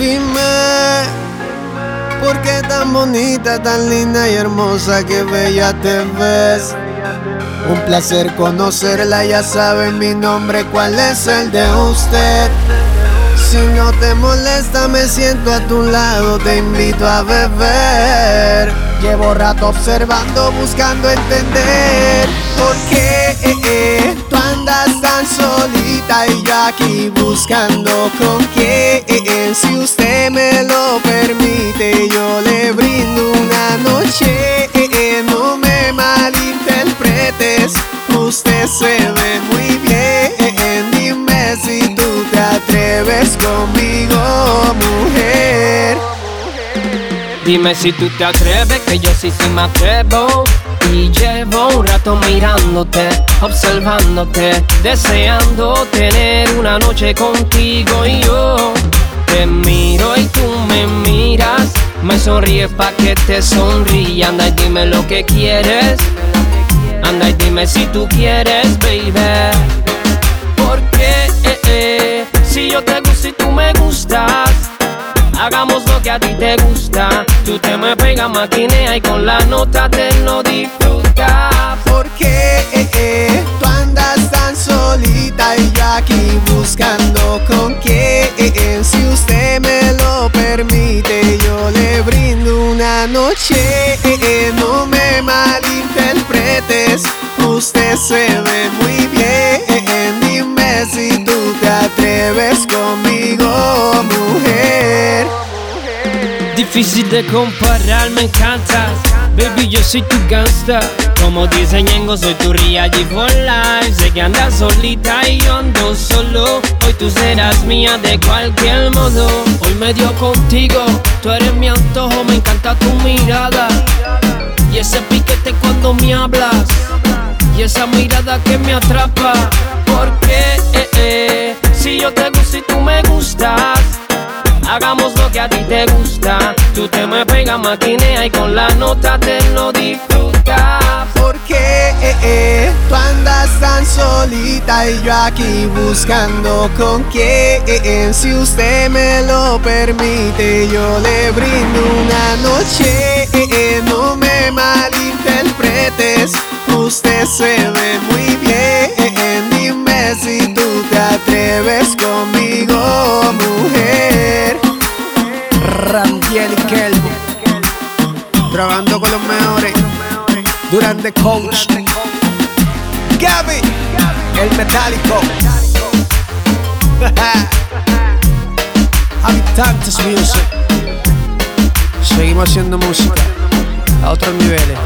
Dime, ¿por qué tan bonita, tan linda y hermosa, que bella te ves? Un placer conocerla, ya saben mi nombre, cuál es el de usted. Si no te molesta, me siento a tu lado, te invito a beber. Llevo rato observando, buscando entender por qué eh, eh, tú andas tan solita y yo aquí buscando con quién. Si usted Dime si tú te atreves, que yo sí sí me atrevo. Y llevo un rato mirándote, observándote, deseando tener una noche contigo y yo. Te miro y tú me miras, me sonríes pa' que te sonríe. Anda y dime lo que quieres, anda y dime si tú quieres, baby. Porque eh, eh, si yo te gusto y tú me gustas. Hagamos lo que a ti te gusta. Tú te me pegas, maquinea y con la nota te lo disfrutas. Porque eh, eh, tú andas tan solita y yo aquí buscando con quién. Si usted me lo permite, yo le brindo una noche. No me malinterpretes, usted se ve muy bien. Dime si tú te atreves conmigo, Difícil de comparar, me encantas. Baby, yo soy tu gangsta. Como dice Ñengo, soy tu real G for life. Sé que andas solita y yo ando solo. Hoy tú serás mía de cualquier modo. Hoy me dio contigo, tú eres mi antojo. Me encanta tu mirada. Y ese piquete cuando me hablas. Y esa mirada que me atrapa. Porque, eh, eh, si yo te gusto y tú me gustas. Hagamos lo que a ti te gusta. Tú te me pegas, maquinea y con la nota te lo disfrutas. Porque eh, eh, tú andas tan solita y yo aquí buscando con quién. Si usted me lo permite, yo le brindo una noche. No me malinterpretes, usted se ve muy bien. Dime si tú te atreves conmigo, mujer. Randiel Kelvin, trabajando con los mejores. Durante Coach, Gaby, el metálico. Habitantes Music. Seguimos haciendo música a otros niveles.